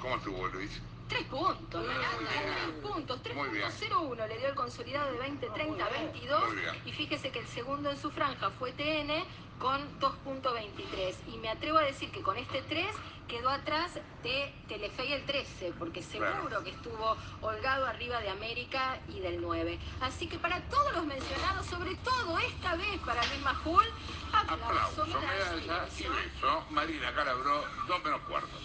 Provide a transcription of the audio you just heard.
¿Cómo, estuvo, Luis? Tres puntos, Muy Miranda, bien. tres puntos, Muy bien. 3.01 le dio el consolidado de 2030 22 y fíjese que el segundo en su franja fue TN con 2.23 y me atrevo a decir que con este 3 quedó atrás de Telefe y el 13 porque seguro Claro. que estuvo holgado arriba de América y del 9. Así que para todos los mencionados, sobre todo esta vez para Luis Majul, aplauso, Aplauso, medalla, y beso. Marina Calabró, dos menos cuarto.